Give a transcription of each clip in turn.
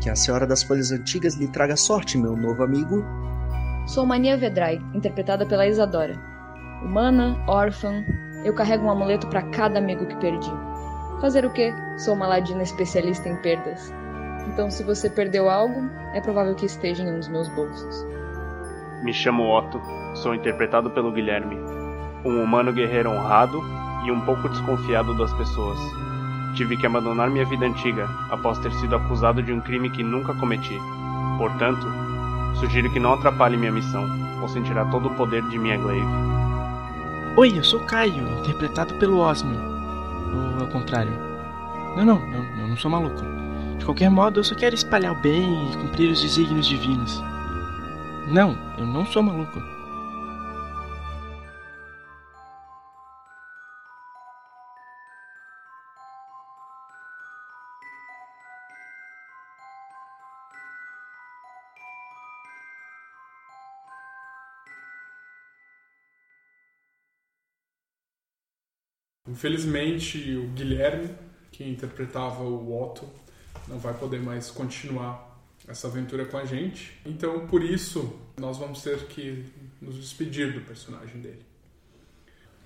Que a Senhora das Folhas Antigas lhe traga sorte, meu novo amigo. Sou Mania Vedrai, interpretada pela Isadora. Humana, órfã, eu carrego um amuleto para cada amigo que perdi. Fazer o quê? Sou uma ladina especialista em perdas. Então, se você perdeu algo, é provável que esteja em um dos meus bolsos. Me chamo Otto, sou interpretado pelo Guilherme, um humano guerreiro honrado e um pouco desconfiado das pessoas. Tive que abandonar minha vida antiga após ter sido acusado de um crime que nunca cometi. Portanto, sugiro que não atrapalhe minha missão, ou sentirá todo o poder de minha glaive. Oi, eu sou Caio, interpretado pelo Osmio. Ou ao contrário. Não, não, eu, eu não sou maluco. De qualquer modo, eu só quero espalhar o bem e cumprir os desígnios divinos. Não, eu não sou maluco. Infelizmente, o Guilherme, que interpretava o Otto, não vai poder mais continuar essa aventura com a gente. Então, por isso, nós vamos ter que nos despedir do personagem dele.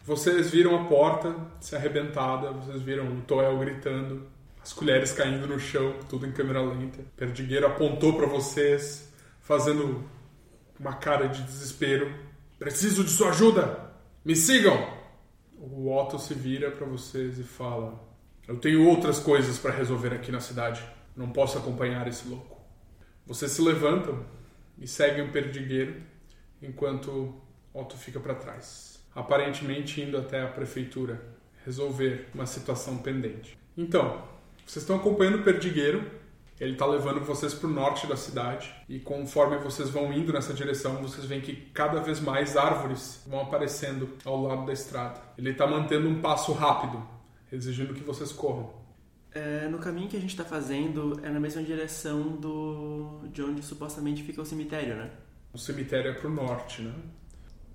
Vocês viram a porta se arrebentada, vocês viram o Toel gritando, as colheres caindo no chão, tudo em câmera lenta. Perdigueiro apontou para vocês, fazendo uma cara de desespero. Preciso de sua ajuda! Me sigam! O Otto se vira para vocês e fala: Eu tenho outras coisas para resolver aqui na cidade. Não posso acompanhar esse louco. Vocês se levantam e seguem o perdigueiro enquanto Otto fica para trás, aparentemente indo até a prefeitura resolver uma situação pendente. Então, vocês estão acompanhando o perdigueiro ele está levando vocês para o norte da cidade e conforme vocês vão indo nessa direção, vocês veem que cada vez mais árvores vão aparecendo ao lado da estrada. Ele está mantendo um passo rápido, exigindo que vocês corram. É, no caminho que a gente está fazendo é na mesma direção do de onde supostamente fica o cemitério, né? O cemitério é para o norte, né?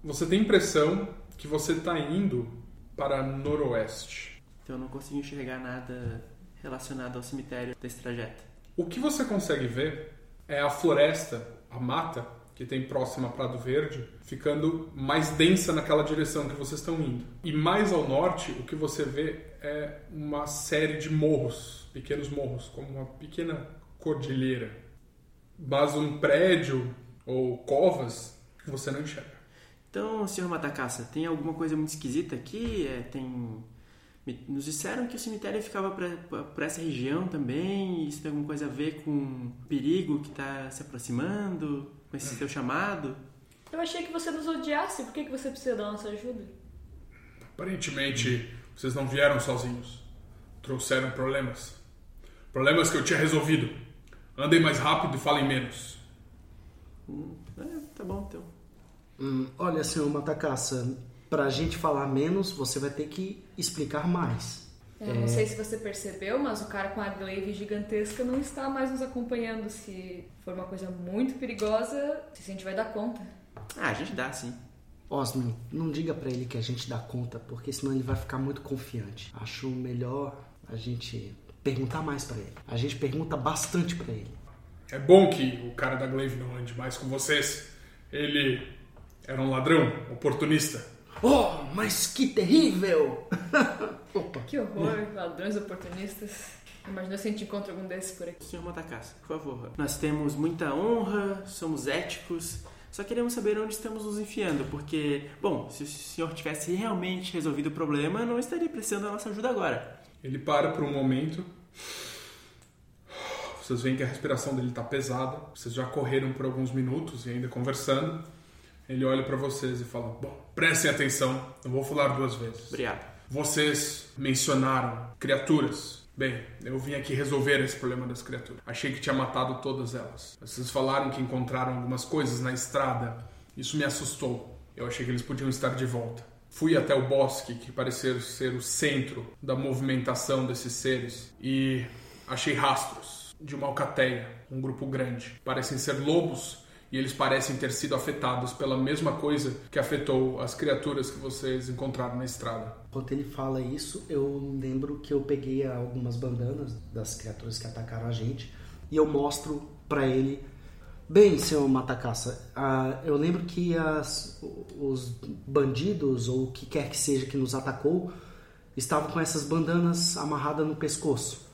Você tem a impressão que você está indo para noroeste. Então eu não consigo enxergar nada relacionado ao cemitério desse trajeto. O que você consegue ver é a floresta, a mata que tem próxima a Prado Verde, ficando mais densa naquela direção que vocês estão indo. E mais ao norte, o que você vê é uma série de morros, pequenos morros, como uma pequena cordilheira. Mas um prédio ou covas você não enxerga. Então, senhor Matacaça, tem alguma coisa muito esquisita aqui? É, tem nos disseram que o cemitério ficava por essa região também. Isso tem alguma coisa a ver com o perigo que está se aproximando? Com esse seu chamado? Eu achei que você nos odiasse. Por que, que você precisa da nossa ajuda? Aparentemente, vocês não vieram sozinhos. Trouxeram problemas. Problemas que eu tinha resolvido. Andem mais rápido e falem menos. Hum, é, tá bom, então. Hum, olha, senhor Matacaça, para a gente falar menos, você vai ter que explicar mais. Eu não é... sei se você percebeu, mas o cara com a glaive gigantesca não está mais nos acompanhando. Se for uma coisa muito perigosa, se a gente vai dar conta. Ah, a gente dá, sim. Osman, não diga para ele que a gente dá conta, porque senão ele vai ficar muito confiante. Acho melhor a gente perguntar mais para ele. A gente pergunta bastante para ele. É bom que o cara da glaive não ande mais com vocês. Ele era um ladrão, oportunista. Oh, mas que terrível! Opa. Que horror, ladrões oportunistas. Imagina se a gente encontra algum desses por aqui. Senhor Matacasa, por favor. Nós temos muita honra, somos éticos, só queremos saber onde estamos nos enfiando, porque, bom, se o senhor tivesse realmente resolvido o problema, não estaria precisando da nossa ajuda agora. Ele para por um momento. Vocês veem que a respiração dele está pesada. Vocês já correram por alguns minutos e ainda conversando. Ele olha para vocês e fala: Bom, prestem atenção, não vou falar duas vezes. Obrigado. Vocês mencionaram criaturas. Bem, eu vim aqui resolver esse problema das criaturas. Achei que tinha matado todas elas. Vocês falaram que encontraram algumas coisas na estrada. Isso me assustou. Eu achei que eles podiam estar de volta. Fui até o bosque, que parecia ser o centro da movimentação desses seres, e achei rastros de uma alcateia, um grupo grande. Parecem ser lobos e eles parecem ter sido afetados pela mesma coisa que afetou as criaturas que vocês encontraram na estrada. Enquanto ele fala isso, eu lembro que eu peguei algumas bandanas das criaturas que atacaram a gente e eu mostro para ele. Bem, senhor Matacaça, uh, eu lembro que as, os bandidos ou o que quer que seja que nos atacou estavam com essas bandanas amarradas no pescoço.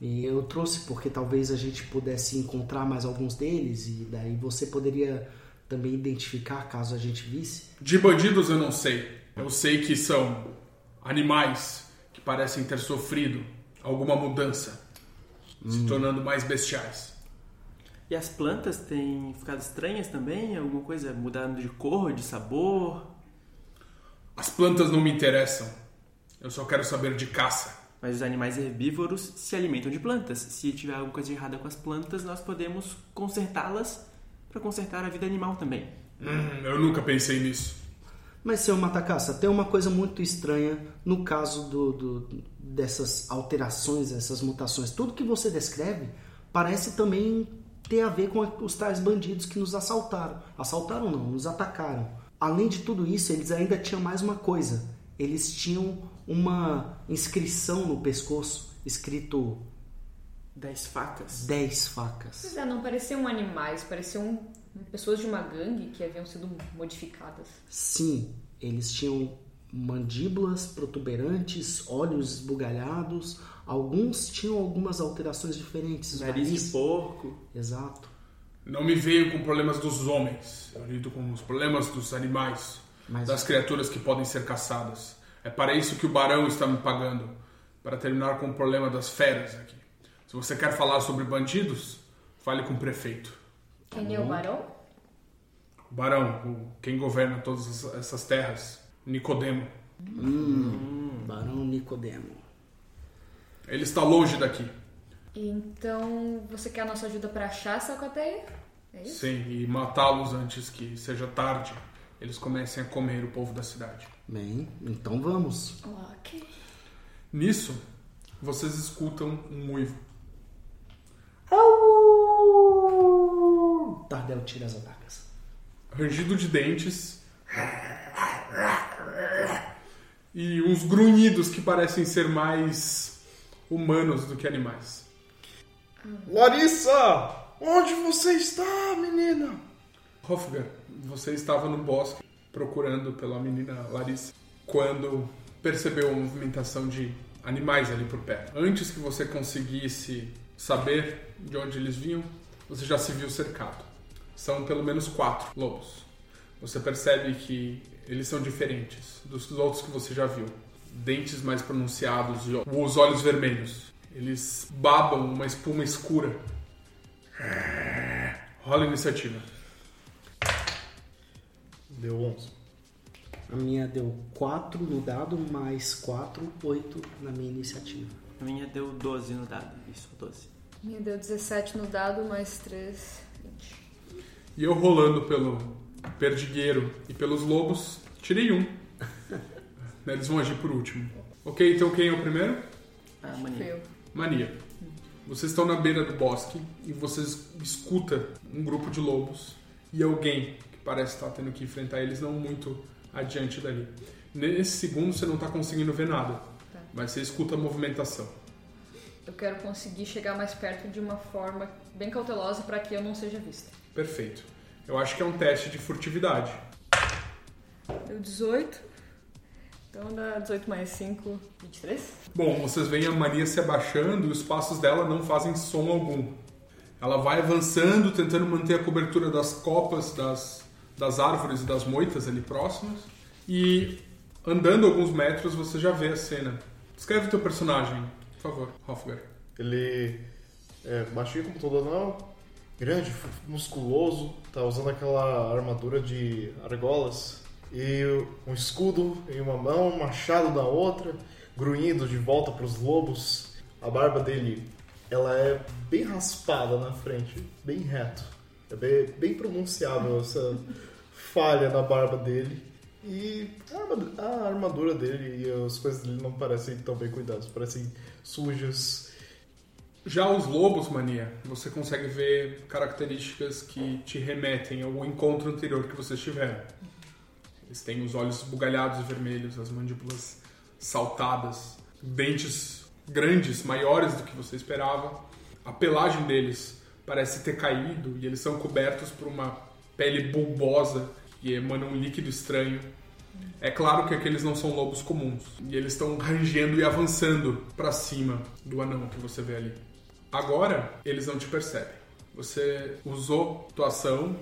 E eu trouxe porque talvez a gente pudesse encontrar mais alguns deles e daí você poderia também identificar caso a gente visse. De bandidos eu não sei. Eu sei que são animais que parecem ter sofrido alguma mudança, hum. se tornando mais bestiais. E as plantas têm ficado estranhas também? Alguma coisa mudando de cor, de sabor? As plantas não me interessam. Eu só quero saber de caça. Mas os animais herbívoros se alimentam de plantas. Se tiver alguma coisa errada com as plantas, nós podemos consertá-las para consertar a vida animal também. Hum, eu nunca pensei nisso. Mas, seu Matacaça, tem uma coisa muito estranha no caso do, do, dessas alterações, essas mutações. Tudo que você descreve parece também ter a ver com os tais bandidos que nos assaltaram. Assaltaram não, nos atacaram. Além de tudo isso, eles ainda tinham mais uma coisa. Eles tinham uma inscrição no pescoço escrito dez facas. Dez facas. Pois é, não pareciam animais, pareciam pessoas de uma gangue que haviam sido modificadas. Sim, eles tinham mandíbulas protuberantes, olhos esbugalhados, alguns tinham algumas alterações diferentes. Nariz, nariz de porco. Exato. Não me veio com problemas dos homens, eu lido com os problemas dos animais, Mas... das criaturas que podem ser caçadas. É para isso que o barão está me pagando, para terminar com o problema das feras aqui. Se você quer falar sobre bandidos, fale com o prefeito. Quem é o barão? O barão, o, quem governa todas essas terras, Nicodemo. Hum, barão Nicodemo. Ele está longe daqui. Então, você quer a nossa ajuda para achar essa alcateia? É isso? Sim, e matá-los antes que seja tarde. Eles comecem a comer o povo da cidade. Bem, então vamos. Ok. Nisso, vocês escutam um uivo. Tardel tira as adagas. Rangido de dentes. E uns grunhidos que parecem ser mais humanos do que animais. Larissa! Onde você está, menina? Hofgar, você estava no bosque procurando pela menina Larissa quando percebeu a movimentação de animais ali por perto. Antes que você conseguisse saber de onde eles vinham, você já se viu cercado. São pelo menos quatro lobos. Você percebe que eles são diferentes dos outros que você já viu. Dentes mais pronunciados e os olhos vermelhos. Eles babam uma espuma escura. Rola iniciativa. Deu 11. A minha deu 4 no dado, mais 4, 8 na minha iniciativa. A minha deu 12 no dado, isso, 12. A minha deu 17 no dado, mais 3, 20. E eu rolando pelo perdigueiro e pelos lobos, tirei um. Eles vão agir por último. Ok, então quem é o primeiro? A mania. Mania. Vocês estão na beira do bosque e vocês escutam um grupo de lobos e alguém parece estar tendo que enfrentar eles não muito adiante dali. Nesse segundo você não está conseguindo ver nada, tá. mas você escuta a movimentação. Eu quero conseguir chegar mais perto de uma forma bem cautelosa para que eu não seja vista. Perfeito. Eu acho que é um teste de furtividade. Deu 18. Então dá 18 mais 5, 23. Bom, vocês veem a Maria se abaixando e os passos dela não fazem som algum. Ela vai avançando, tentando manter a cobertura das copas das das árvores e das moitas ali próximas. E andando alguns metros você já vê a cena. Descreve teu personagem, por favor, Hofgar. Ele é baixinho como todo anão, grande, musculoso, tá usando aquela armadura de argolas e um escudo em uma mão, um machado na outra, grunhindo de volta para os lobos. A barba dele, ela é bem raspada na frente, bem reto. É bem, bem pronunciável essa falha na barba dele. E a armadura, dele e as coisas dele não parecem tão bem cuidadas, parecem sujas. Já os lobos, mania, você consegue ver características que te remetem ao encontro anterior que vocês tiveram. Eles têm os olhos bugalhados e vermelhos, as mandíbulas saltadas, dentes grandes, maiores do que você esperava. A pelagem deles parece ter caído e eles são cobertos por uma pele bulbosa e emana um líquido estranho. É claro que aqueles não são lobos comuns e eles estão rangendo e avançando para cima do anão que você vê ali. Agora eles não te percebem. Você usou tua ação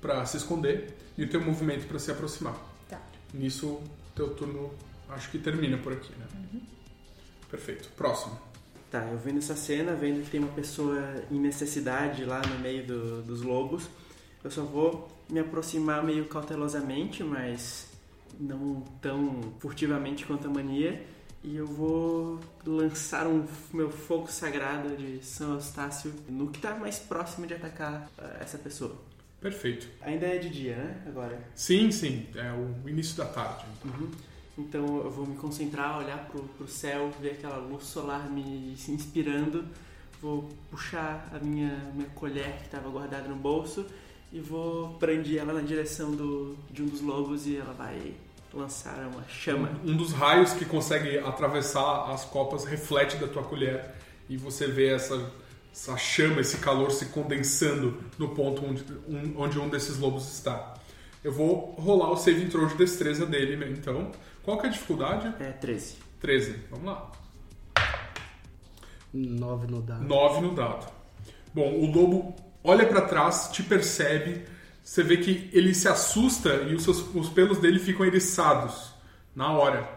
para se esconder e o teu movimento para se aproximar. Tá. Nisso teu turno acho que termina por aqui, né? Perfeito. Próximo. Tá, eu vendo essa cena, vendo que tem uma pessoa em necessidade lá no meio do- dos lobos, eu só vou me aproximar meio cautelosamente, mas não tão furtivamente quanto a mania, e eu vou lançar um meu fogo sagrado de São Eustácio no que tá mais próximo de atacar eh, essa pessoa. Perfeito. Ainda é de dia, né? Agora. Sim, sim. É o início da tarde. Uhum. Então eu vou me concentrar, olhar pro, pro céu, ver aquela luz solar me se inspirando. Vou puxar a minha, minha colher que estava guardada no bolso e vou brandir ela na direção do, de um dos lobos e ela vai lançar uma chama. Um dos raios que consegue atravessar as copas reflete da tua colher e você vê essa, essa chama, esse calor se condensando no ponto onde um, onde um desses lobos está. Eu vou rolar o save throw de destreza dele, né, então. Qual que é a dificuldade? É 13. 13. Vamos lá. 9 no dado. 9 no dado. Bom, o lobo olha pra trás, te percebe, você vê que ele se assusta e os, seus, os pelos dele ficam eriçados na hora.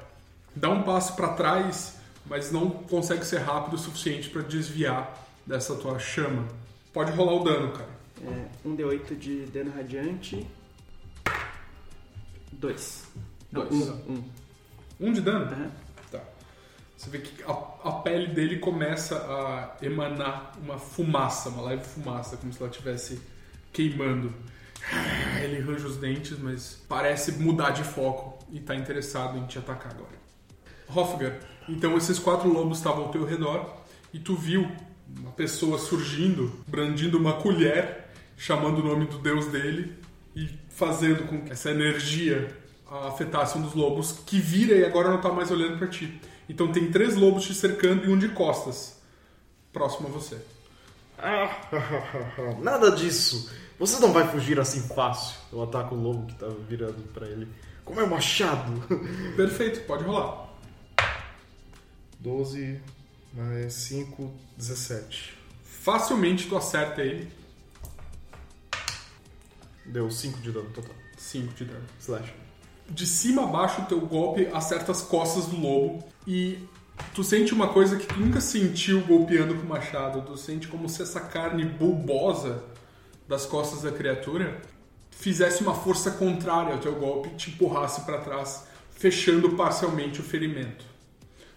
Dá um passo pra trás, mas não consegue ser rápido o suficiente pra desviar dessa tua chama. Pode rolar o dano, cara. É, um D8 de dano radiante. 2. Dois. Um. um. Um de dano? Aham. Você vê que a, a pele dele começa a emanar uma fumaça, uma leve fumaça, como se ela estivesse queimando. Ele arranja os dentes, mas parece mudar de foco e tá interessado em te atacar agora. Hofgar, então esses quatro lobos estavam ao teu redor e tu viu uma pessoa surgindo, brandindo uma colher, chamando o nome do deus dele e fazendo com que essa energia afetasse um dos lobos que vira e agora não tá mais olhando pra ti. Então tem três lobos te cercando e um de costas, próximo a você. Nada disso. Você não vai fugir assim fácil. Eu ataco o lobo que tá virando pra ele. Como é um machado. Perfeito, pode rolar. 12 mais 5, 17. Facilmente tu acerta ele, Deu 5 de dano total. 5 de dano. Slash. De cima a baixo o teu golpe acerta as costas do lobo e tu sente uma coisa que tu nunca sentiu golpeando com o machado. Tu sente como se essa carne bulbosa das costas da criatura fizesse uma força contrária ao teu golpe e te empurrasse para trás, fechando parcialmente o ferimento.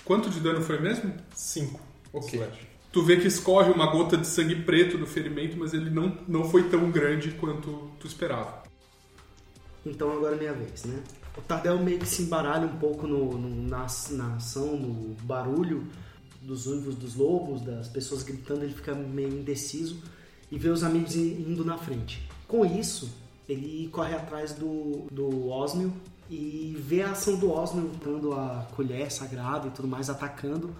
Quanto de dano foi mesmo? 5. Ok. Slash. Tu vê que escorre uma gota de sangue preto do ferimento, mas ele não, não foi tão grande quanto tu esperava. Então agora é minha vez, né? O Tardel meio que se embaralha um pouco no, no- na, na ação, no barulho dos uivos dos lobos, das pessoas gritando, ele fica meio indeciso e vê os amigos indo na frente. Com isso, ele corre atrás do, do Osmio e vê a ação do Osmio dando a colher sagrada e tudo mais, atacando.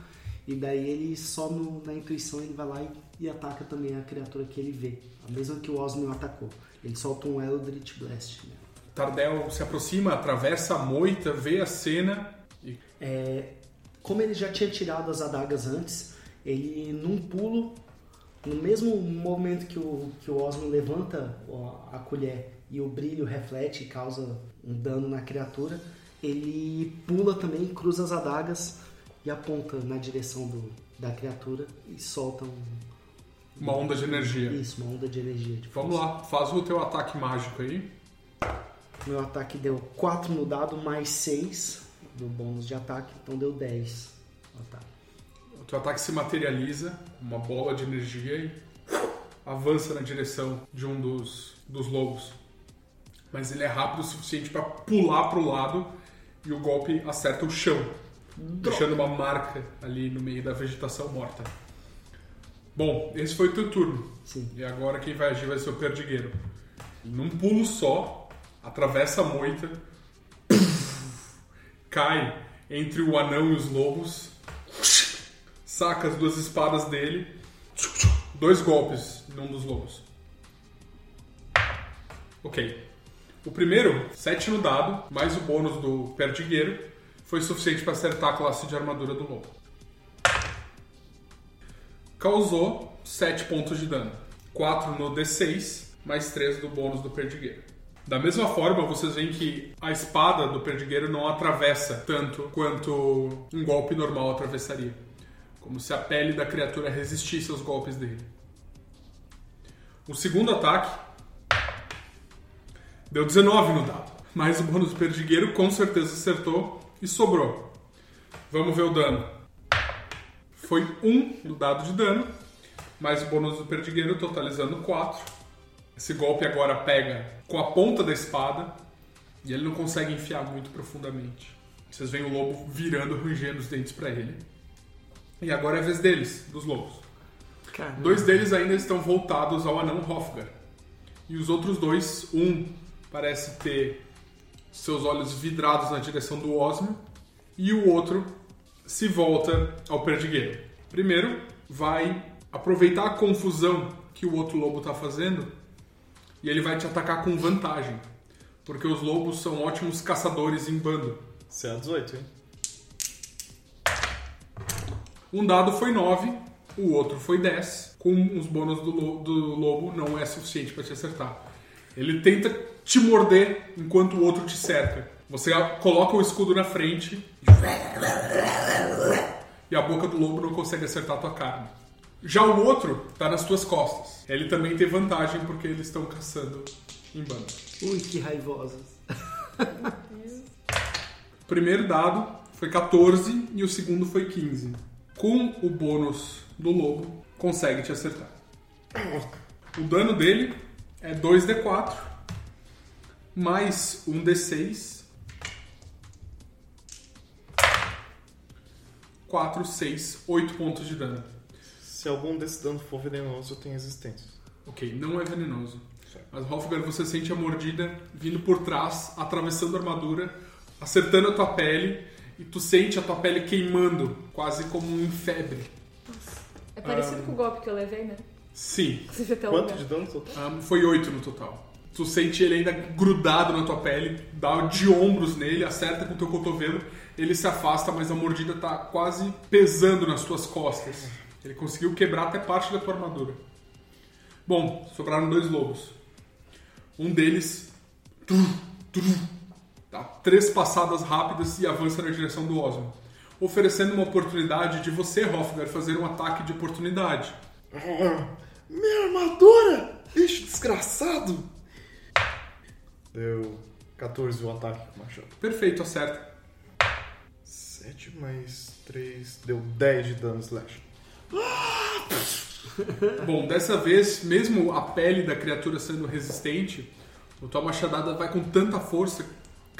E daí ele só no- na intuição ele vai lá e, e ataca também a criatura que ele vê, a mesma que o Osmio atacou. Ele solta um Eldritch Blast. Né? Tardel se aproxima, atravessa a moita, vê a cena e É, como ele já tinha tirado as adagas antes, ele num pulo, no mesmo momento que o, que o Osmo levanta a colher e o brilho reflete e causa um dano na criatura, ele pula também, cruza as adagas e aponta na direção do, da criatura e solta um, uma onda de energia. isso, uma onda de energia. de Vamos lá, faz o teu ataque mágico aí. Meu ataque deu 4 no dado mais 6 do bônus de ataque, então deu 10 no ataque. O teu ataque se materializa, uma bola de energia e avança na direção de um dos, dos lobos. Mas ele é rápido o suficiente para pular para o lado e o golpe acerta o chão, deixando uma marca ali no meio da vegetação morta. Bom, esse foi o teu turno. Sim. E agora quem vai agir vai ser o perdigueiro. Num pulo só, atravessa a moita, cai entre o anão e os lobos, saca as duas espadas dele, dois golpes num dos lobos. Ok. O primeiro, 7 no dado, mais o bônus do perdigueiro, foi suficiente para acertar a classe de armadura do lobo. Causou 7 pontos de dano. 4 no D6, mais 3 do bônus do perdigueiro. Da mesma forma, vocês veem que a espada do perdigueiro não atravessa tanto quanto um golpe normal atravessaria. Como se a pele da criatura resistisse aos golpes dele. O segundo ataque deu 19 no dado. Mais o bônus do perdigueiro com certeza acertou e sobrou. Vamos ver o dano. Foi 1 no dado de dano, mais o bônus do perdigueiro, totalizando 4. Esse golpe agora pega com a ponta da espada e ele não consegue enfiar muito profundamente. Vocês veem o lobo virando, rangendo os dentes para ele. E agora é a vez deles, dos lobos. Caramba. Dois deles ainda estão voltados ao anão Hofgar. E os outros dois, um parece ter seus olhos vidrados na direção do Osmio e o outro se volta ao perdigueiro. Primeiro, vai aproveitar a confusão que o outro lobo está fazendo e ele vai te atacar com vantagem, porque os lobos são ótimos caçadores em bando. Você é 18, hein? Um dado foi 9, o outro foi 10. Com os bônus do, lo- do lobo não é suficiente para te acertar. Ele tenta te morder enquanto o outro te cerca. Você coloca o escudo na frente e a boca do lobo não consegue acertar a tua carne. Já o outro tá nas tuas costas. Ele também tem vantagem porque eles estão caçando em bando. Ui, que raivosos. O primeiro dado foi 14 e o segundo foi 15. Com o bônus do lobo, consegue te acertar. O dano dele é 2d4 mais um d6. 4, 6, 8 pontos de dano. Se algum desse dano for venenoso, eu tenho resistência. Ok, não é venenoso. Mas Hofgar, você sente a mordida vindo por trás, atravessando a armadura, acertando a tua pele, e tu sente a tua pele queimando, quase como em febre. É parecido com o golpe que eu levei, né? Sim, Quanto lugar. de dano total? ah, foi 8 no total. Tu sente ele ainda grudado na tua pele, dá de ombros nele, acerta com o teu cotovelo, ele se afasta, mas a mordida tá quase pesando nas tuas costas. Ele conseguiu quebrar até parte da tua armadura. Bom, sobraram dois lobos. Um deles tru, tru, dá três passadas rápidas e avança na direção do Osmo, oferecendo uma oportunidade de você, Hofgar, fazer um ataque de oportunidade. Minha armadura! Bicho desgraçado! Deu 14 o ataque com o machado. Perfeito, acerta. 7 mais 3 deu 10 de dano slash. Bom, dessa vez, mesmo a pele da criatura sendo resistente, a tua machadada vai com tanta força,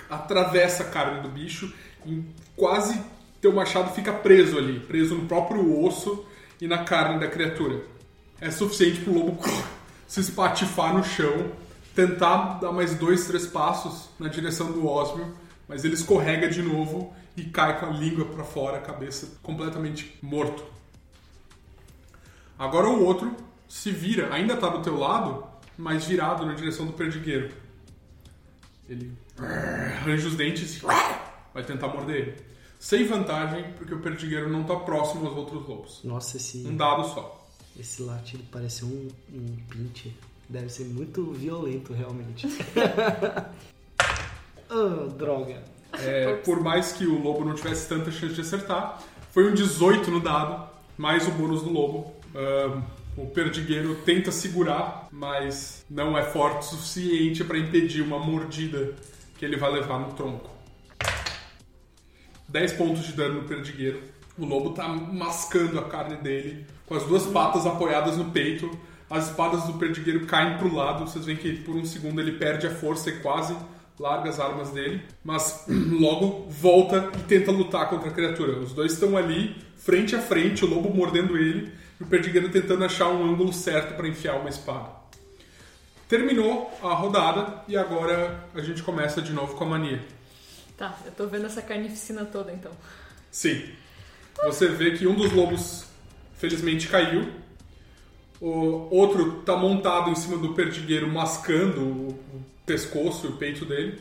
atravessa a carne do bicho e quase teu machado fica preso ali, preso no próprio osso e na carne da criatura. É suficiente pro lobo se espatifar no chão, tentar dar mais dois, três passos na direção do Osmio, mas ele escorrega de novo e cai com a língua para fora, a cabeça completamente morto. Agora o outro se vira, ainda tá do teu lado, mas virado na direção do perdigueiro. Ele arranja os dentes e vai tentar morder ele. Sem vantagem, porque o perdigueiro não tá próximo aos outros lobos. Nossa, esse, Um dado só. esse latido parece um, um pinte. Deve ser muito violento, realmente. oh, droga. É, por mais que o lobo não tivesse tanta chance de acertar, foi um 18 no dado, mais o bônus do lobo. Ahn, o perdigueiro tenta segurar, mas não é forte o suficiente para impedir uma mordida que ele vai levar no tronco. 10 pontos de dano no perdigueiro, O lobo tá mascando a carne dele, com as duas patas apoiadas no peito. As espadas do perdigueiro caem pro lado. Vocês veem que por um segundo ele perde a força e quase larga as armas dele. Mas logo volta e tenta lutar contra a criatura. Os dois estão ali, frente a frente, o lobo mordendo ele e o perdigueiro tentando achar um ângulo certo para enfiar uma espada. Terminou a rodada e agora a gente começa de novo com a mania. Tá, eu tô vendo essa carnificina toda então. Sim. Você vê que um dos lobos felizmente caiu. O outro tá montado em cima do perdigueiro, mascando o pescoço e o peito dele.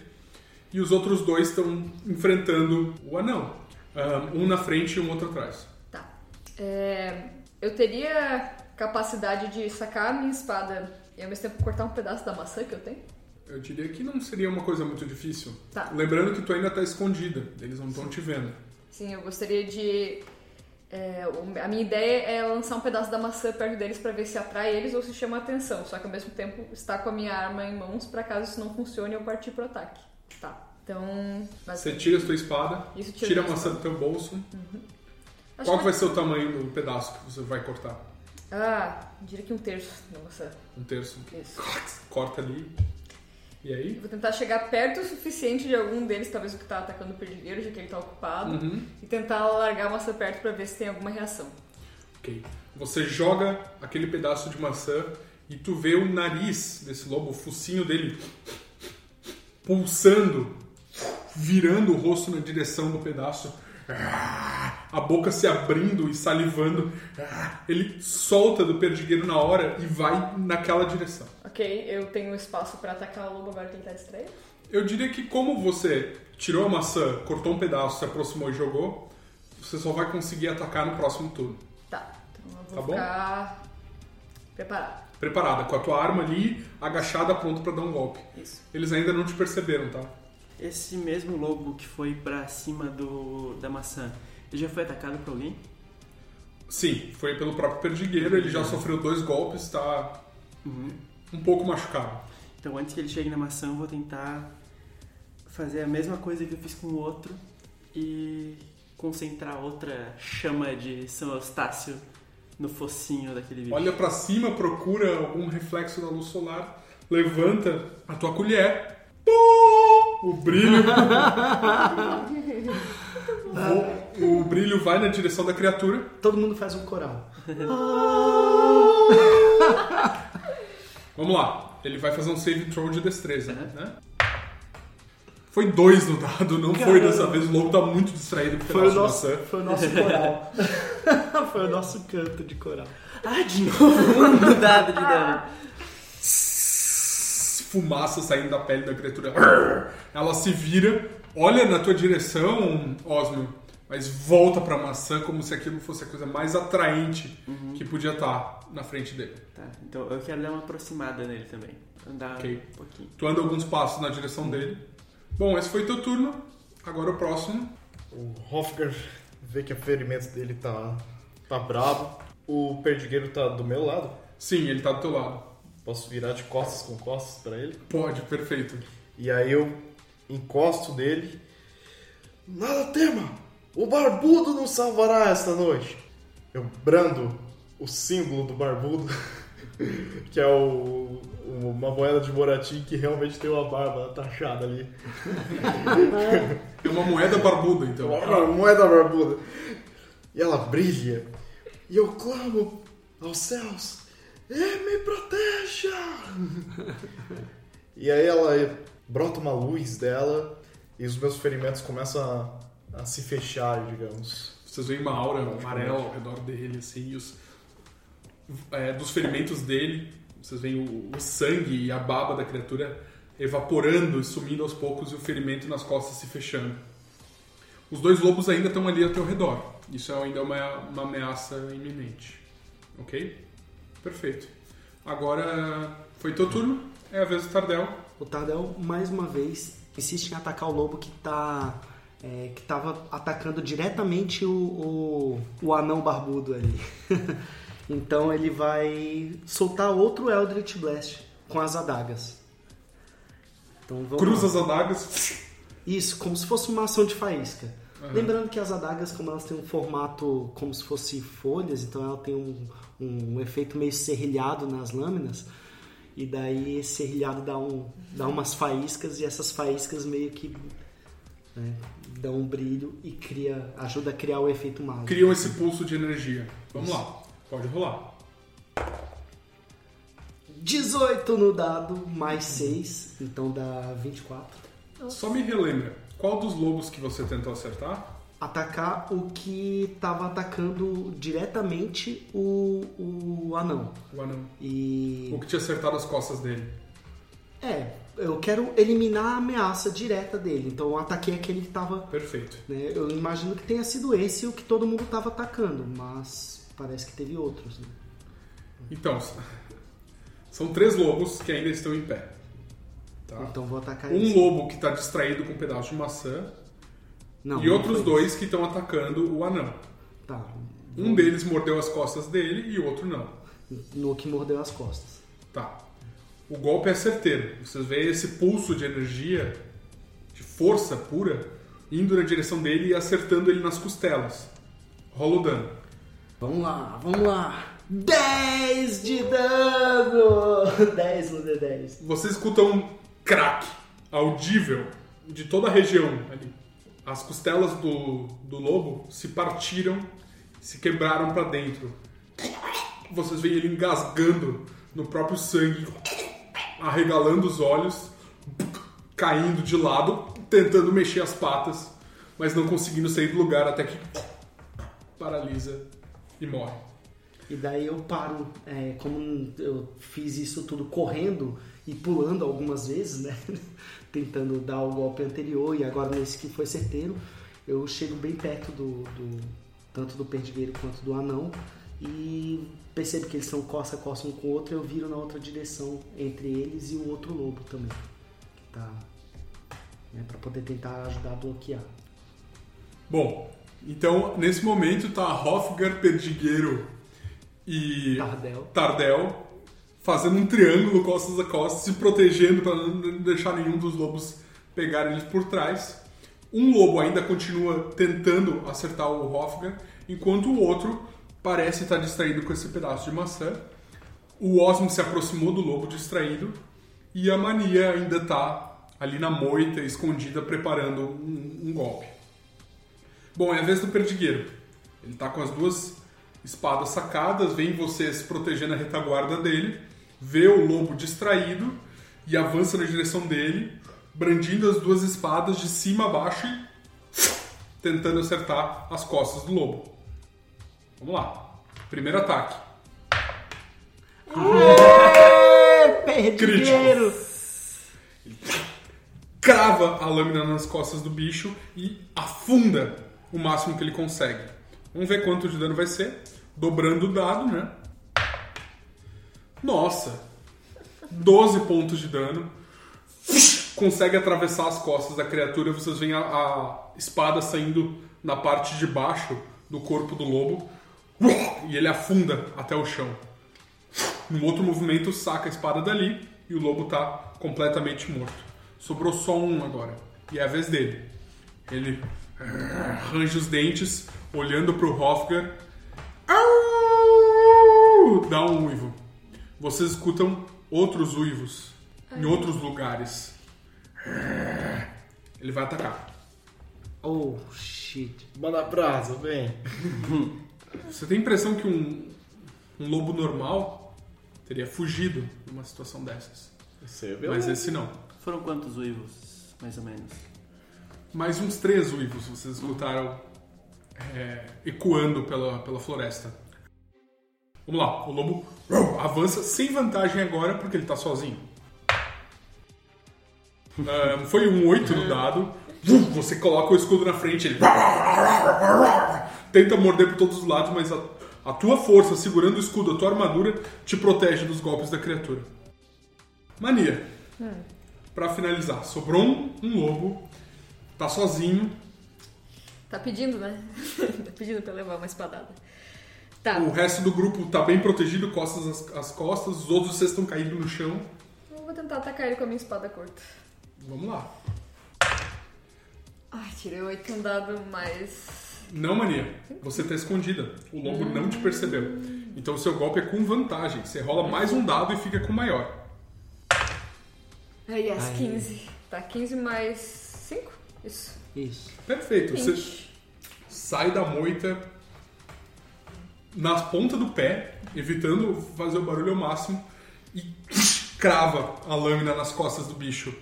E os outros dois estão enfrentando o anão. Um na frente e um outro atrás. Tá. É, eu teria capacidade de sacar a minha espada e ao mesmo tempo cortar um pedaço da maçã que eu tenho? Eu diria que não seria uma coisa muito difícil. Tá. Lembrando que tu ainda tá escondida, eles não estão te vendo. Sim, eu gostaria de. é, a minha ideia é lançar um pedaço da maçã perto deles pra ver se atrai eles ou se chama atenção. Só que ao mesmo tempo estar com a minha arma em mãos pra caso isso não funcione eu partir pro ataque. Tá. Então. Você tira a sua espada, Isso, tira tira a maçã do teu bolso. Acho Qual que vai ser o tamanho do pedaço que você vai cortar? Ah, diria que um terço da maçã. Um terço. Isso. Corta ali. E aí? Eu vou tentar chegar perto o suficiente de algum deles, talvez o que tá atacando o perdigueiro, já que ele tá ocupado, Uhum. e tentar largar a maçã perto pra ver se tem alguma reação. Ok. Você joga aquele pedaço de maçã e tu vê o nariz desse lobo, o focinho dele pulsando, virando o rosto na direção do pedaço. A boca se abrindo e salivando. Ele solta do perdigueiro na hora e vai naquela direção. Ok, eu tenho espaço pra atacar o lobo agora ele tá distraído? Eu diria que como você tirou a maçã, cortou um pedaço, se aproximou e jogou, você só vai conseguir atacar no próximo turno. Tá, então eu vou Tá bom? ficar preparado. Preparada, com a tua arma ali, agachada, pronto pra dar um golpe. Isso. Eles ainda não te perceberam, tá? Esse mesmo lobo que foi pra cima do da maçã, ele já foi atacado por alguém? Sim, foi pelo próprio perdigueiro, ele já sofreu dois golpes, tá um pouco machucado. Então antes que ele chegue na maçã, eu vou tentar fazer a mesma coisa que eu fiz com o outro e concentrar outra chama de São Eustácio no focinho daquele bicho. Olha pra cima, procura algum reflexo da luz solar, levanta a tua colher. Pum! O brilho. o, brilho vai na direção da criatura. Todo mundo faz um coral. Vamos lá. Ele vai fazer um save throw de destreza, né? Foi dois no dado, não foi dessa vez. O lobo tá muito distraído com o Foi o de nosso, maçã. foi o nosso coral. foi o nosso canto de coral. Ah, de novo um dado de dano. fumaça saindo da pele da criatura. Ela se vira, olha na tua direção, Osmio, mas volta pra maçã como se aquilo fosse a coisa mais atraente que podia estar na frente dele. Tá, então eu quero dar uma aproximada nele também. Andar Ok. um pouquinho. Tu anda alguns passos na direção dele. Bom, esse foi teu turno. Agora o próximo. O Hofgar vê que o ferimento dele tá, tá bravo. O perdigueiro tá do meu lado. Sim, ele tá do teu lado. Posso virar de costas com costas pra ele. Pode, perfeito. E aí eu encosto nele. Nada tema! O barbudo nos salvará esta noite. Eu brando o símbolo do barbudo, que é o, uma moeda de Moratim que realmente tem uma barba taxada ali. É uma moeda barbuda, então. Uma moeda barbuda. E ela brilha. E eu clamo aos céus: E me proteja! e aí ela brota uma luz dela e os meus ferimentos começam a, a se fechar, digamos. Vocês veem uma aura amarela ao redor dele, assim, e os, é, dos ferimentos dele, vocês veem o, o sangue e a baba da criatura evaporando e sumindo aos poucos e o ferimento nas costas se fechando. Os dois lobos ainda estão ali ao teu redor. Isso é ainda uma, uma ameaça iminente. Ok? Perfeito. Agora foi teu turno, é a vez do Tardel. O Tardel, mais uma vez, insiste em atacar o lobo que tá. É, que tava atacando diretamente o, o, o anão barbudo ali. então ele vai soltar outro Eldritch Blast com as adagas. Então Cruza as adagas. Isso, como se fosse uma ação de faísca. Lembrando que as adagas, como elas têm um formato como se fosse folhas, então ela tem um, um efeito meio serrilhado nas lâminas. E daí esse serrilhado dá, um, dá umas faíscas e essas faíscas meio que né, dão um brilho e cria, ajuda a criar o efeito mágico. Criam esse pulso de energia. Vamos lá, pode rolar. 18 no dado, mais 6, então dá 24. Só me relembra, qual dos lobos que você tentou acertar? Atacar o que estava atacando diretamente o, o anão. O anão. E. O que tinha acertado as costas dele. É, eu quero eliminar a ameaça direta dele. Então eu ataquei aquele que estava. Perfeito. Né, eu imagino que tenha sido esse o que todo mundo estava atacando, mas parece que teve outros. Né? Então, são três lobos que ainda estão em pé. Tá? Então vou atacar Um esse. lobo que está distraído com um pedaço de maçã Não, e não outros dois que estão atacando o anão. Tá. Um deles mordeu as costas dele e o outro não. No que mordeu as costas. Tá. O golpe é certeiro. Vocês veem esse pulso de energia, de força pura, indo na direção dele e acertando ele nas costelas. Rola o dano. Vamos lá, vamos lá. 10 de dano! 10 no D10. Você escuta um crack audível de toda a região ali. As costelas do, do lobo se partiram, se quebraram para dentro. Vocês veem ele engasgando no próprio sangue, arregalando os olhos, caindo de lado, tentando mexer as patas, mas não conseguindo sair do lugar até que paralisa e morre. E daí eu paro, é, como eu fiz isso tudo correndo e pulando algumas vezes, né? Tentando dar o golpe anterior e agora nesse que foi certeiro, eu chego bem perto do, do- tanto do perdigueiro quanto do anão e percebo que eles são costa a costa um com o outro, eu viro na outra direção entre eles e o outro lobo também, que tá, né, para poder tentar ajudar a bloquear. Bom, então nesse momento tá Hofgar, Perdigueiro e Tardel. Tardel fazendo um triângulo costas a costas, se protegendo para não deixar nenhum dos lobos pegarem eles por trás. Um lobo ainda continua tentando acertar o Hofgar, enquanto o outro parece estar distraído com esse pedaço de maçã. O Osmo se aproximou do lobo distraído e a Mania ainda está ali na moita, escondida, preparando um, um golpe. Bom, é a vez do perdigueiro. Ele tá com as duas espadas sacadas, vem vocês protegendo a retaguarda dele, vê o lobo distraído e avança na direção dele, brandindo as duas espadas de cima a baixo e tentando acertar as costas do lobo. Vamos lá. Primeiro ataque. Perdigueiro! crava a lâmina nas costas do bicho e afunda o máximo que ele consegue. Vamos ver quanto de dano vai ser. Dobrando o dado, né? Nossa! 12 pontos de dano. Consegue atravessar as costas da criatura. Vocês veem a, a espada saindo na parte de baixo do corpo do lobo. E ele afunda até o chão. Num outro movimento, saca a espada dali e o lobo tá completamente morto. Sobrou só um agora. E é a vez dele. Ele arranja os dentes, olhando pro Hofgar. Au! Dá um uivo. Vocês escutam outros uivos em outros lugares. Ele vai atacar. Oh, shit. Manda brasa, vem. Você tem a impressão que um, um lobo normal teria fugido numa situação dessas. Você é Mas esse não. Foram quantos uivos, mais ou menos? Mais uns três uivos vocês escutaram é, ecoando pela, pela floresta. Vamos lá, o lobo avança sem vantagem agora porque ele tá sozinho. Ah, foi um 8 no dado. Você coloca o escudo na frente, ele tenta morder por todos os lados, mas a, a tua força segurando o escudo, a tua armadura, te protege dos golpes da criatura. Mania. Pra finalizar, sobrou um, um lobo, tá sozinho, Tá pedindo, né? tá pedindo pra levar uma espadada. Tá. O resto do grupo tá bem protegido, costas às, às costas, os outros vocês estão caindo no chão. Eu vou tentar atacar ele com a minha espada curta. Vamos lá. Ai, tirei oito um dado mais. Não, Mania. Você tá escondida. O lobo não te percebeu. Então o seu golpe é com vantagem. Você rola mais um dado e fica com maior. Ah, yes, Ai. 15. Tá, 15 mais 5? Isso. Isso. Perfeito. Você 20. sai da moita nas pontas do pé, evitando fazer o barulho ao máximo, e crava a lâmina nas costas do bicho.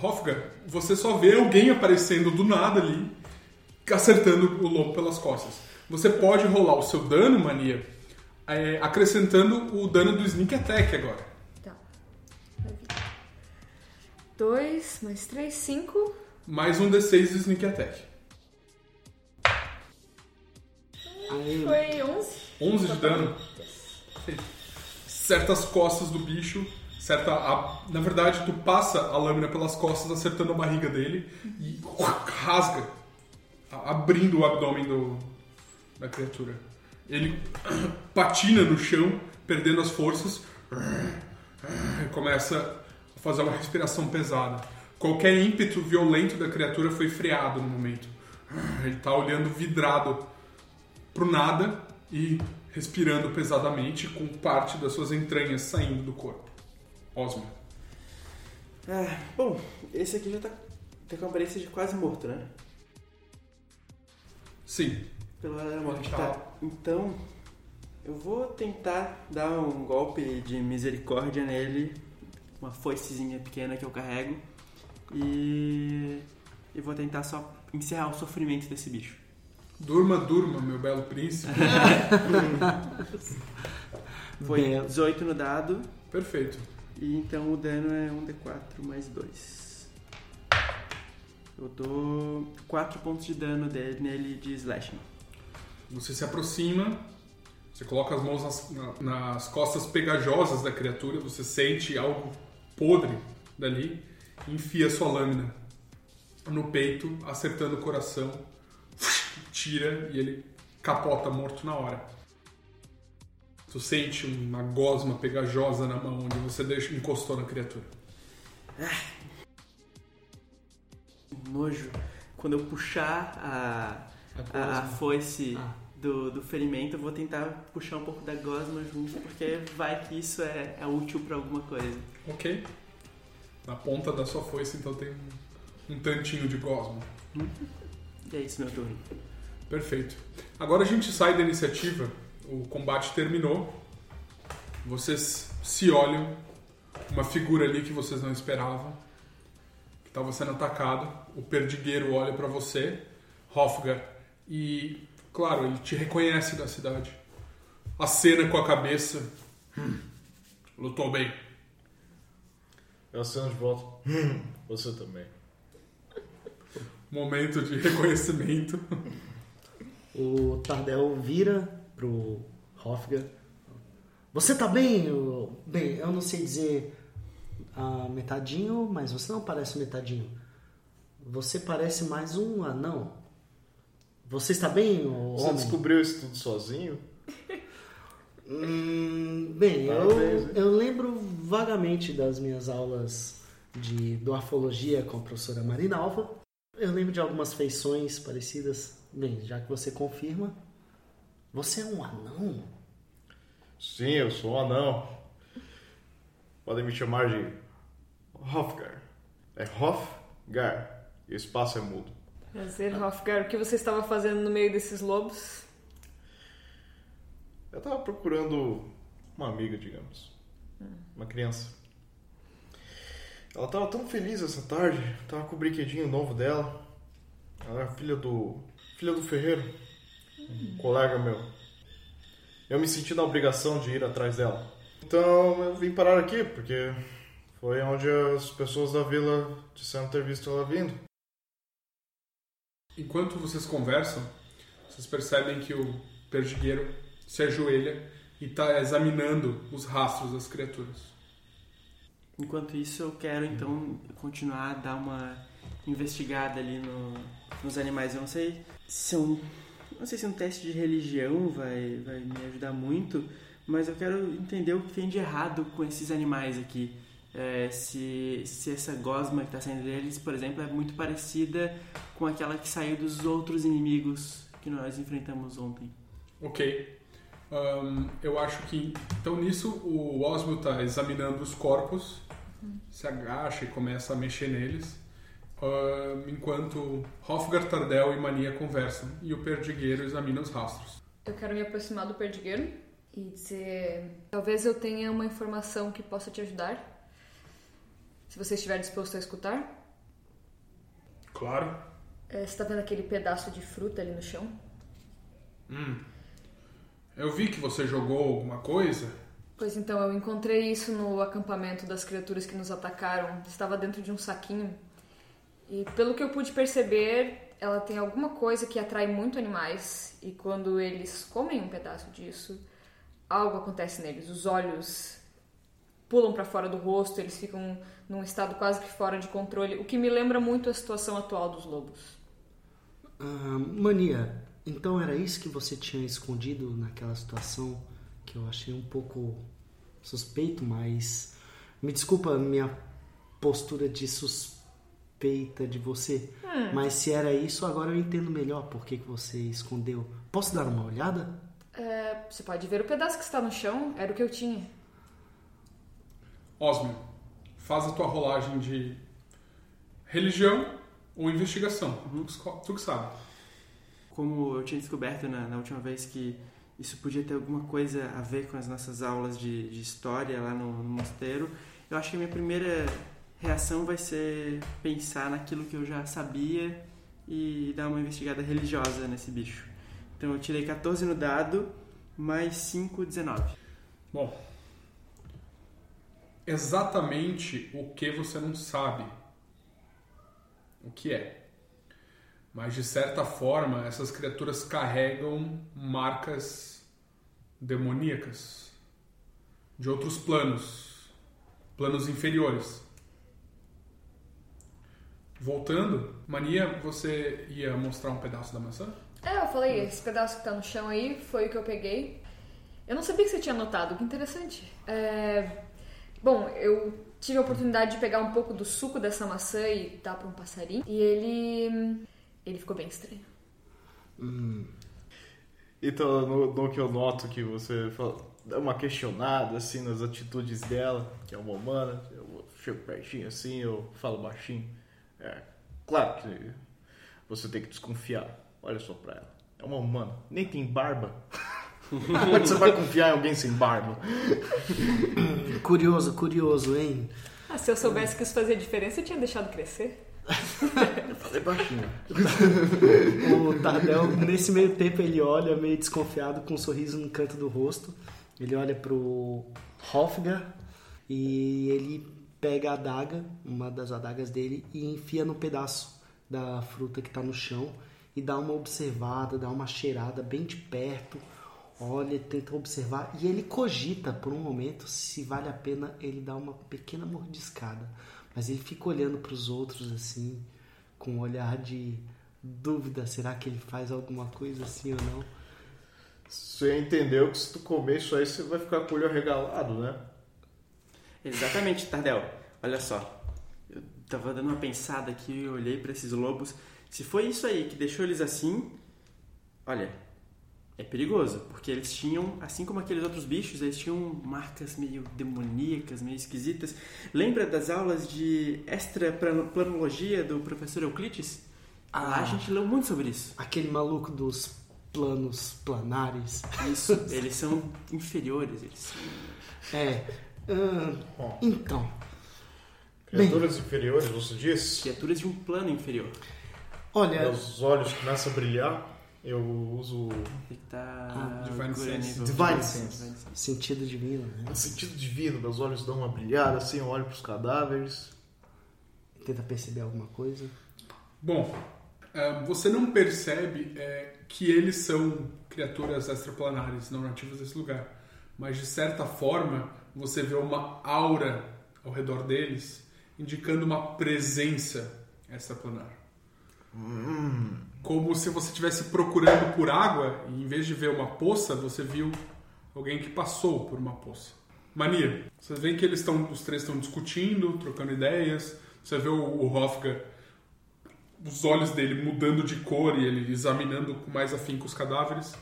Hofgar, você só vê alguém aparecendo do nada ali, acertando o lobo pelas costas. Você pode rolar o seu dano, mania, é, acrescentando o dano do sneak attack agora. Tá. 2 mais 3, 5. Mais um D6 de sneak attack. Aí, Foi 11. 11 de dano. Certa as costas do bicho, certa a- na verdade tu passa a lâmina pelas costas acertando a barriga dele e rasga, abrindo o abdômen do, da criatura. Ele patina no chão, perdendo as forças, e começa a fazer uma respiração pesada. Qualquer ímpeto violento da criatura foi freado no momento. Ele tá olhando vidrado pro nada e respirando pesadamente com parte das suas entranhas saindo do corpo. Osmo. Ah, bom, esse aqui já tá, tá com a aparência de quase morto, né? Sim. Pelo morte. Tá. Tá. Então, eu vou tentar dar um golpe de misericórdia nele, uma foicezinha pequena que eu carrego, e, e vou tentar só encerrar o sofrimento desse bicho. Durma, durma, meu belo príncipe. Foi Belo. 18 no dado, Perfeito. e então o dano é 1d4 mais 2. Eu dou 4 pontos de dano dele, nele de slashing. Você se aproxima, você coloca as mãos nas, na- nas costas pegajosas da criatura, você sente algo podre dali, e enfia sua lâmina no peito, acertando o coração, tira e ele capota morto na hora. Tu sente uma gosma pegajosa na mão onde você deixa, encostou na criatura. Nojo. Quando eu puxar a, A a, foice Ah. do, do ferimento, eu vou tentar puxar um pouco da gosma junto, porque vai que isso é, é útil pra alguma coisa. Ok. Na ponta da sua foice, então tem um, um tantinho de gosma. E é isso, meu turno. Perfeito. Agora a gente sai da iniciativa, o combate terminou. Vocês se olham, uma figura ali que vocês não esperavam, que estava sendo atacado. O perdigueiro olha para você, Hofgar, e, claro, ele te reconhece da cidade. Acena com a cabeça. Hum, lutou bem. Eu aceno de volta. Hum, você também. Momento de reconhecimento. O Tardel vira pro Hofgar. Você tá bem? Eu- Bem, eu não sei dizer ah, metadinho, mas você não parece metadinho. Você parece mais um anão. Você está bem, ô Você homem? descobriu isso tudo sozinho? Hum, bem, eu, hein? eu lembro vagamente das minhas aulas de doafologia com a professora Marinalva. Eu lembro de algumas feições parecidas. Bem, já que você confirma, você é um anão? Sim, eu sou um anão. Podem me chamar de Hofgar. É Hofgar. E espaço é mudo. Prazer, Hofgar. O que você estava fazendo no meio desses lobos? Eu tava procurando uma amiga, digamos. Uma criança. Ela tava tão feliz essa tarde. Tava com o brinquedinho novo dela. Ela é filha do. filha do ferreiro. Um colega meu. Eu me senti na obrigação de ir atrás dela. Então eu vim parar aqui, porque foi onde as pessoas da vila disseram ter visto ela vindo. Enquanto vocês conversam, vocês percebem que o perdigueiro se ajoelha e está examinando os rastros das criaturas. Enquanto isso, eu quero então continuar a dar uma investigada ali no- nos animais. Eu não sei se um, não sei se um teste de religião vai, vai me ajudar muito, mas eu quero entender o que tem de errado com esses animais aqui. É, se, se essa gosma que está saindo deles, por exemplo, é muito parecida com aquela que saiu dos outros inimigos que nós enfrentamos ontem. Ok. Ahn, eu acho que. Então nisso o Osmo está examinando os corpos, se agacha e começa a mexer neles. Ahn, enquanto Hofgar, Tardel e Mania conversam e o perdigueiro examina os rastros. Eu quero me aproximar do perdigueiro e dizer: talvez eu tenha uma informação que possa te ajudar. Se você estiver disposto a escutar. Claro. É, você está vendo aquele pedaço de fruta ali no chão? Eu vi que você jogou alguma coisa. Pois então, eu encontrei isso no acampamento das criaturas que nos atacaram. Estava dentro de um saquinho. E pelo que eu pude perceber, ela tem alguma coisa que atrai muito animais. E quando eles comem um pedaço disso, algo acontece neles. Os olhos pulam para fora do rosto, eles ficam num estado quase que fora de controle, o que me lembra muito a situação atual dos lobos. Ah, Mania, então era isso que você tinha escondido naquela situação que eu achei um pouco suspeito, mas me desculpa a minha postura de suspeita de você, mas se era isso, agora eu entendo melhor por que, que você escondeu. Posso dar uma olhada? É, você pode ver o pedaço que está no chão, era o que eu tinha. Osmo, faz a tua rolagem de religião ou investigação. Tu, que esco- tu que sabe. Como eu tinha descoberto na, na última vez que isso podia ter alguma coisa a ver com as nossas aulas de, de história lá no, no mosteiro, eu acho que a minha primeira reação vai ser pensar naquilo que eu já sabia e dar uma investigada religiosa nesse bicho. Então eu tirei 14 no dado, mais 5, 19. Bom, exatamente o que você não sabe. O que é? Mas de certa forma, essas criaturas carregam marcas demoníacas de outros planos, planos inferiores. Voltando, Mania, você ia mostrar um pedaço da maçã? É, eu falei, esse pedaço que tá no chão aí foi o que eu peguei. Eu não sabia que você tinha notado, que interessante. É, Bom, eu tive a oportunidade de pegar um pouco do suco dessa maçã e dar pra um passarinho. E ele. Ele ficou bem estranho. Então, no, no que eu noto que você dá uma questionada assim nas atitudes dela, que é uma humana, eu chego pertinho assim, eu falo baixinho. É, claro que você tem que desconfiar. Olha só pra ela. É uma humana, nem tem barba. Como é que você vai confiar em alguém sem barba? Curioso, curioso, hein? Ah, se eu soubesse que isso fazia diferença, eu tinha deixado crescer. Eu falei baixinho. O Tardel, nesse meio tempo, ele olha meio desconfiado, com um sorriso no canto do rosto. Ele olha pro Hofgar e ele pega a adaga, uma das adagas dele, e enfia no pedaço da fruta que tá no chão e dá uma observada, dá uma cheirada bem de perto. Olha, tenta observar e ele cogita por um momento se vale a pena ele dar uma pequena mordiscada. Mas ele fica olhando para os outros assim, com um olhar de dúvida: será que ele faz alguma coisa assim ou não? Você entendeu que se tu comer isso aí, você vai ficar com o olho arregalado, né? Exatamente, Tardel. Olha só. Eu tava dando uma pensada aqui, eu olhei pra esses lobos. Se foi isso aí que deixou eles assim, olha, é perigoso, porque eles tinham, assim como aqueles outros bichos, eles tinham marcas meio demoníacas, meio esquisitas. Lembra das aulas de extraplanologia do professor Euclides? Lá a gente leu muito sobre isso. Aquele maluco dos planos planares. Isso, eles são inferiores, eles são... É. ah, então, Criaturas inferiores, você disse? criaturas de um plano inferior. olha, Meus olhos começam a brilhar, eu uso Que tá... Ah, Divine Sense. Divine Sense. sentido divino, né? um sentido divino, meus olhos dão uma brilhada, assim, eu olho pros cadáveres. Tenta perceber alguma coisa. Bom, eh, você não percebe eh, que eles são criaturas extraplanares, não nativas desse lugar. Mas de certa forma, você vê uma aura ao redor deles, indicando uma presença extraplanar. Como se você estivesse procurando por água e em vez de ver uma poça, você viu alguém que passou por uma poça. Mania, vocês veem que eles estão, os três estão discutindo, trocando ideias. Você vê o, o os olhos dele mudando de cor e ele examinando com mais afinco os cadáveres.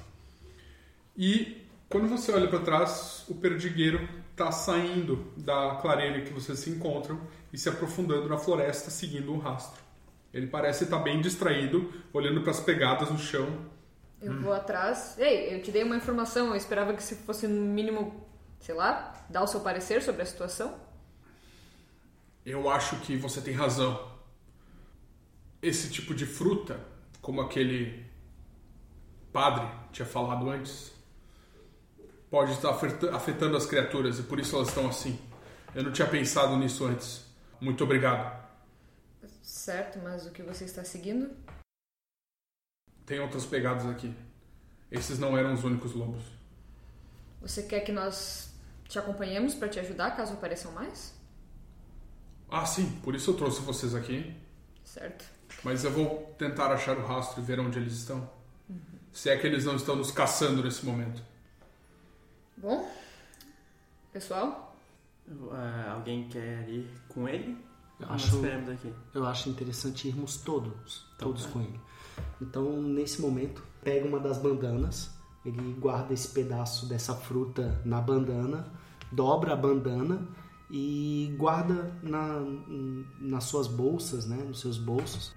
E quando você olha para trás, o perdigueiro está saindo da clareira que vocês se encontram e se aprofundando na floresta, seguindo um rastro. Ele parece estar bem distraído, olhando para as pegadas no chão. Eu vou atrás. Ei, eu te dei uma informação. Eu esperava que se fosse no mínimo, sei lá, dar o seu parecer sobre a situação. Eu acho que você tem razão. Esse tipo de fruta, como aquele padre tinha falado antes, pode estar afeta- afetando as criaturas e por isso elas estão assim. Eu não tinha pensado nisso antes. Muito obrigado. Certo, mas o que você está seguindo? Tem outras pegadas aqui. Esses não eram os únicos lobos. Você quer que nós te acompanhemos para te ajudar caso apareçam mais? Ah, sim, por isso eu trouxe vocês aqui. Certo. Mas eu vou tentar achar o rastro e ver onde eles estão. Se é que eles não estão nos caçando nesse momento. Bom, pessoal, Ah, alguém quer ir com ele? Eu nós acho-. Eu acho interessante irmos todos, todos tá. com ele. Então, nesse momento, pega uma das bandanas, ele guarda esse pedaço dessa fruta na bandana, dobra a bandana e guarda na, nas suas bolsas, né, nos seus bolsos.